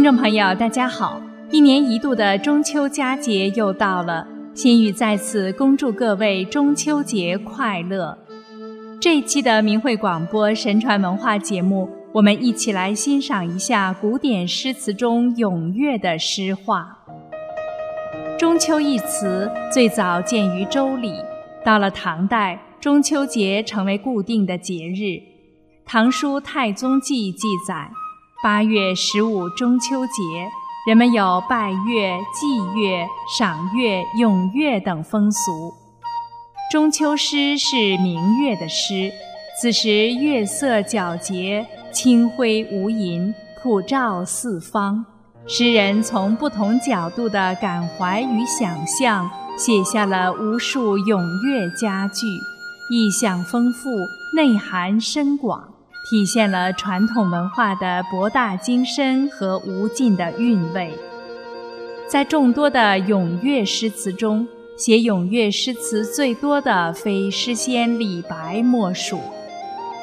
听众朋友，大家好！一年一度的中秋佳节又到了，心雨在此恭祝各位中秋节快乐。这一期的明慧广播神传文化节目，我们一起来欣赏一下古典诗词中咏月的诗画。中秋一词最早见于《周礼》，到了唐代，中秋节成为固定的节日，《唐书太宗记》记载。八月十五中秋节，人们有拜月、祭月、赏月、咏月等风俗。中秋诗是明月的诗，此时月色皎洁，清辉无垠，普照四方。诗人从不同角度的感怀与想象，写下了无数咏月佳句，意象丰富，内涵深广。体现了传统文化的博大精深和无尽的韵味。在众多的咏月诗词中，写咏月诗词最多的非诗仙李白莫属。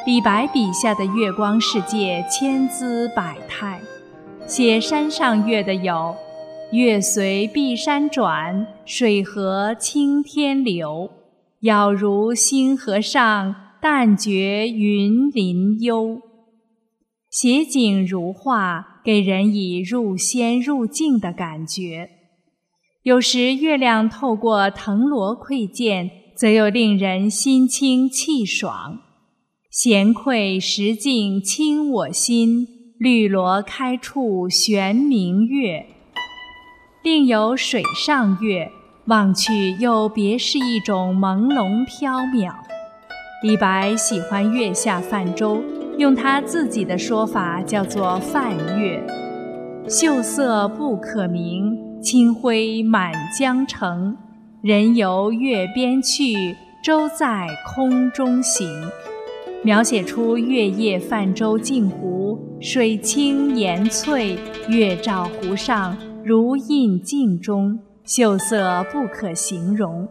李白笔下的月光世界千姿百态，写山上月的有“月随碧山转，水合青天流，杳如星河上。”但觉云林幽，写景如画，给人以入仙入境的感觉。有时月亮透过藤萝窥见，则又令人心清气爽。闲窥石镜清我心，绿萝开处悬明月。另有水上月，望去又别是一种朦胧飘渺。李白喜欢月下泛舟，用他自己的说法叫做泛月。秀色不可名，清辉满江城。人游月边去，舟在空中行。描写出月夜泛舟镜湖，水清岩翠，月照湖上，如映镜中，秀色不可形容。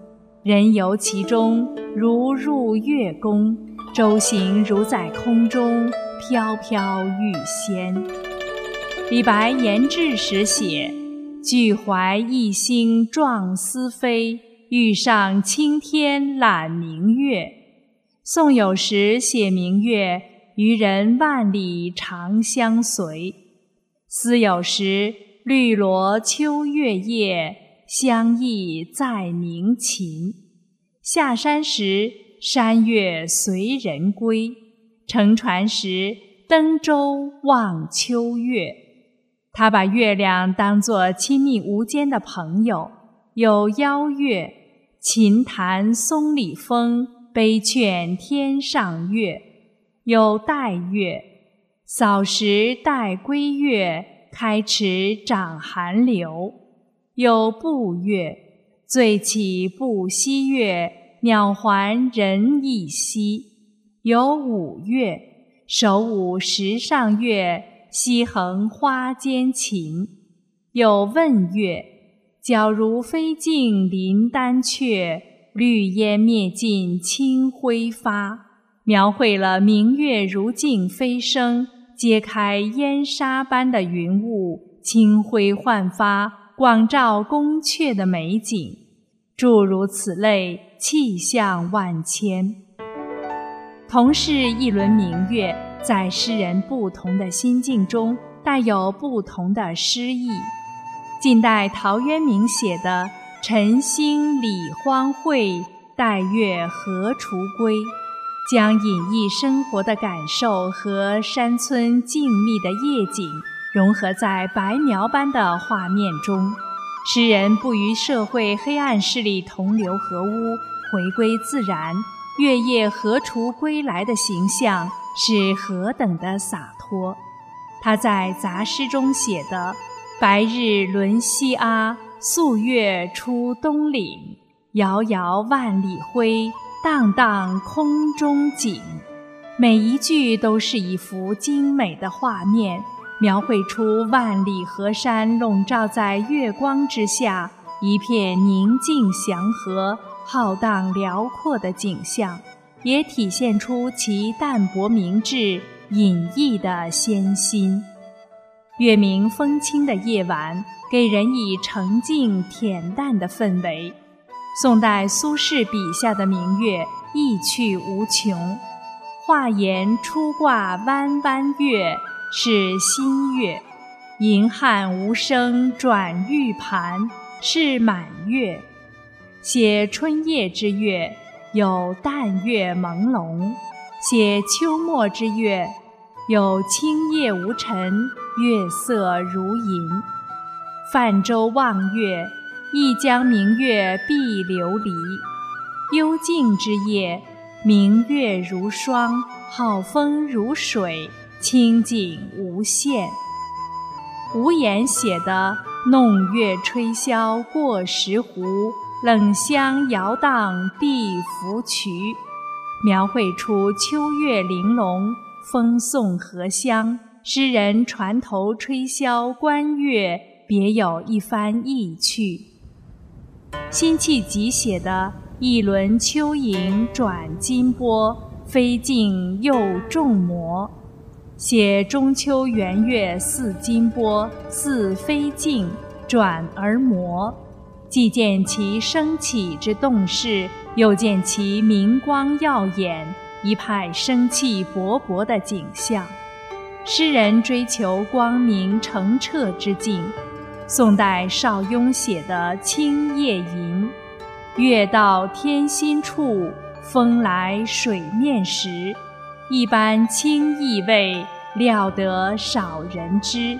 人游其中，如入月宫；舟行如在空中，飘飘欲仙。李白言志时写：“俱怀一心壮思飞，欲上青天揽明月。”宋有时写明月：“渔人万里长相随。”思有时：“绿萝秋月夜。”相忆在鸣琴，下山时山月随人归，乘船时登舟望秋月。他把月亮当作亲密无间的朋友，有邀月、琴弹松里风、悲劝天上月；有待月、扫时待归月、开池涨寒流。有步月，醉起不息月，鸟还人亦稀；有舞月，手舞石上月，溪横花间琴；有问月，皎如飞镜临丹阙，绿烟灭尽清辉发。描绘了明月如镜飞升，揭开烟纱般的云雾，清辉焕发。广照宫阙的美景，诸如此类，气象万千。同是一轮明月，在诗人不同的心境中，带有不同的诗意。近代陶渊明写的“晨兴理荒秽，待月荷锄归”，将隐逸生活的感受和山村静谧的夜景。融合在白描般的画面中，诗人不与社会黑暗势力同流合污，回归自然。月夜荷锄归来的形象是何等的洒脱！他在杂诗中写的“白日轮西阿，素月出东岭。遥遥万里辉，荡荡空中景”，每一句都是一幅精美的画面。描绘出万里河山笼罩在月光之下，一片宁静祥和、浩荡辽阔的景象，也体现出其淡泊明志、隐逸的仙心。月明风清的夜晚，给人以澄静恬淡的氛围。宋代苏轼笔下的明月，意趣无穷。画檐初挂弯弯月，是新月；银汉无声转玉盘，是满月。写春夜之月，有淡月朦胧；写秋末之月，有清夜无尘。月色如银，泛舟望月，一江明月碧琉璃。幽静之夜，明月如霜，好风如水，清景无限。无言写的“弄月吹箫过石湖，冷香摇荡碧芙蕖”，描绘出秋月玲珑，风送荷香。诗人船头吹箫观月，别有一番意趣。辛弃疾写的“一轮秋影转金波，飞镜又众魔”，写中秋圆月似金波，似飞镜，转而磨，既见其升起之动势，又见其明光耀眼，一派生气勃勃的景象。诗人追求光明澄澈之境。宋代邵雍写的《清夜吟》：“月到天心处，风来水面时。一般清意味，料得少人知。”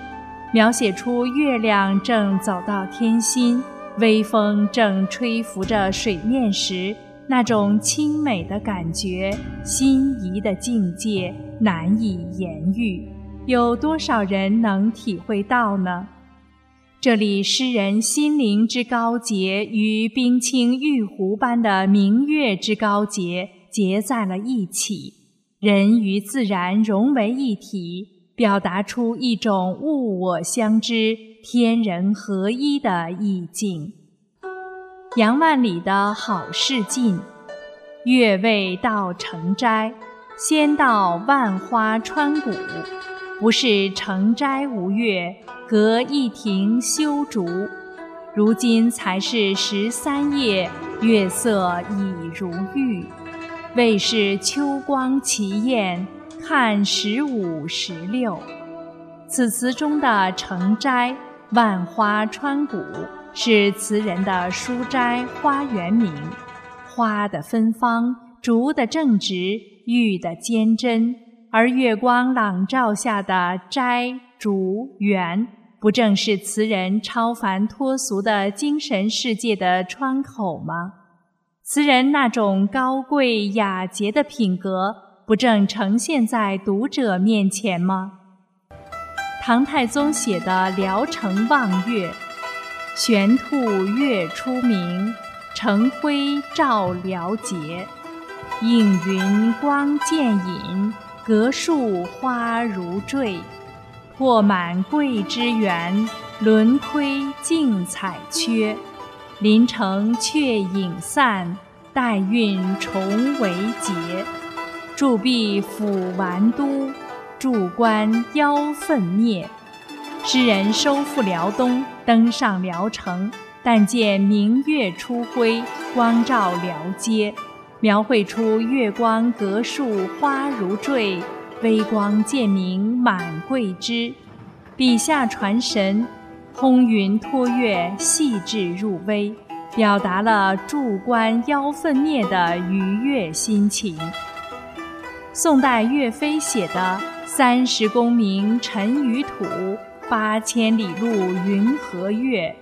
描写出月亮正走到天心，微风正吹拂着水面时，那种清美的感觉、心仪的境界，难以言喻。有多少人能体会到呢？这里诗人心灵之高洁与冰清玉壶般的明月之高洁结在了一起，人与自然融为一体，表达出一种物我相知、天人合一的意境。杨万里的好事近，月未到城斋，先到万花川谷。不是城斋无月，隔一庭修竹。如今才是十三夜，月色已如玉。未是秋光奇艳，看十五十六。此词中的城斋、万花川谷，是词人的书斋花园名。花的芬芳，竹的正直，玉的坚贞。而月光朗照下的斋、竹、园，不正是词人超凡脱俗的精神世界的窗口吗？词人那种高贵雅洁的品格，不正呈现在读者面前吗？唐太宗写的《聊城望月》：“玄兔月出明，城辉照辽节。映云光渐隐。”隔树花如坠，破满桂枝园，轮窥竞彩缺。临城却影散，待运重为节。筑壁抚完都，筑关邀奋灭。诗人收复辽东，登上辽城，但见明月初辉，光照辽街。描绘出月光隔树花如坠，微光渐明满桂枝，笔下传神，空云托月，细致入微，表达了筑关邀奋灭的愉悦心情。宋代岳飞写的“三十功名尘与土，八千里路云和月”，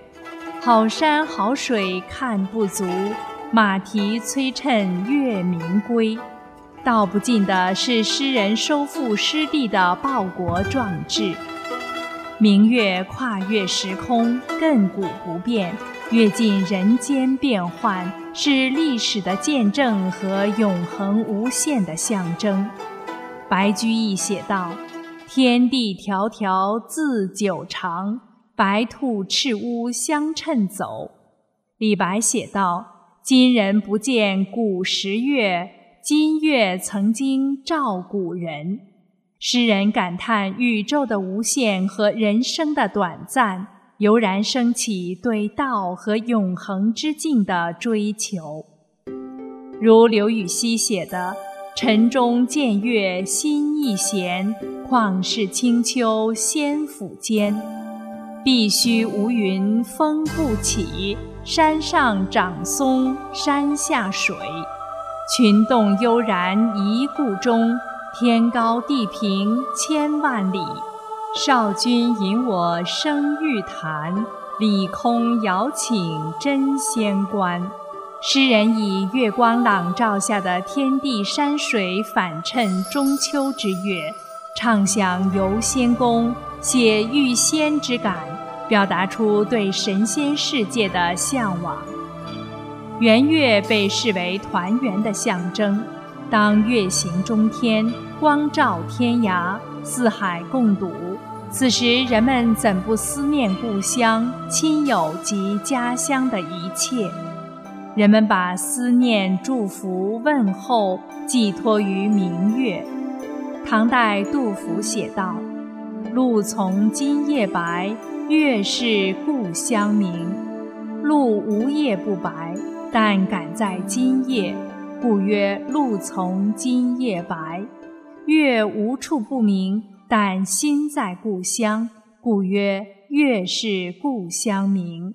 好山好水看不足。马蹄催趁月明归，道不尽的是诗人收复失地的报国壮志。明月跨越时空，亘古不变，阅尽人间变幻，是历史的见证和永恒无限的象征。白居易写道：“天地迢迢自久长，白兔赤乌相衬走。”李白写道。今人不见古时月，今月曾经照古人。诗人感叹宇宙的无限和人生的短暂，油然升起对道和永恒之境的追求。如刘禹锡写的“晨钟见月心亦闲，旷世清秋仙府间。碧虚无云风不起，山上长松山下水。群动悠然一顾中。”天高地平千万里，少君引我生玉坛，理空遥请真仙观。诗人以月光朗照下的天地山水反衬中秋之月，畅想游仙宫，写遇仙之感，表达出对神仙世界的向往。圆月被视为团圆的象征。当月行中天，光照天涯，四海共睹。此时，人们怎不思念故乡、亲友及家乡的一切？人们把思念、祝福、问候寄托于明月。唐代杜甫写道：“露从今夜白，月是故乡明。露无夜不白，但赶在今夜。”故曰：露从今夜白，月无处不明，但心在故乡。故曰：月是故乡明。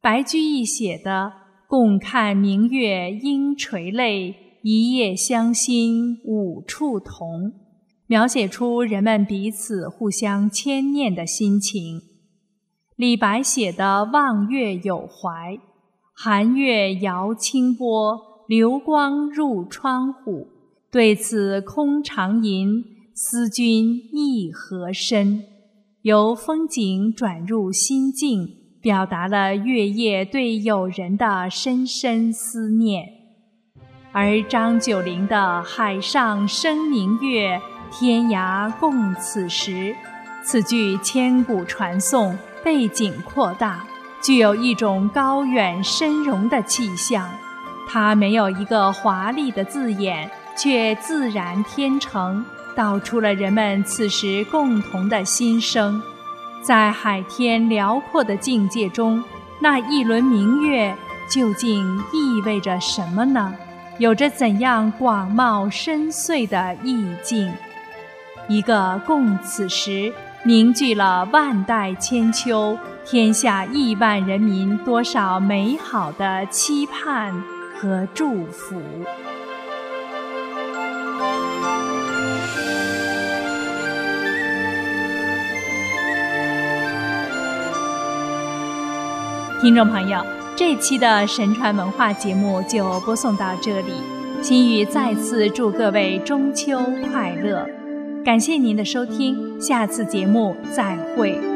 白居易写的“共看明月应垂泪，一夜相心五处同”，描写出人们彼此互相牵念的心情。李白写的“望月有怀”，寒月摇清波。流光入窗户，对此空长吟，思君意何深？由风景转入心境，表达了月夜对友人的深深思念。而张九龄的“海上生明月，天涯共此时”，此句千古传颂，背景扩大，具有一种高远深融的气象。它没有一个华丽的字眼，却自然天成，道出了人们此时共同的心声。在海天辽阔的境界中，那一轮明月究竟意味着什么呢？有着怎样广袤深邃的意境？一个共此时，凝聚了万代千秋、天下亿万人民多少美好的期盼。和祝福，听众朋友，这期的神传文化节目就播送到这里。心雨再次祝各位中秋快乐，感谢您的收听，下次节目再会。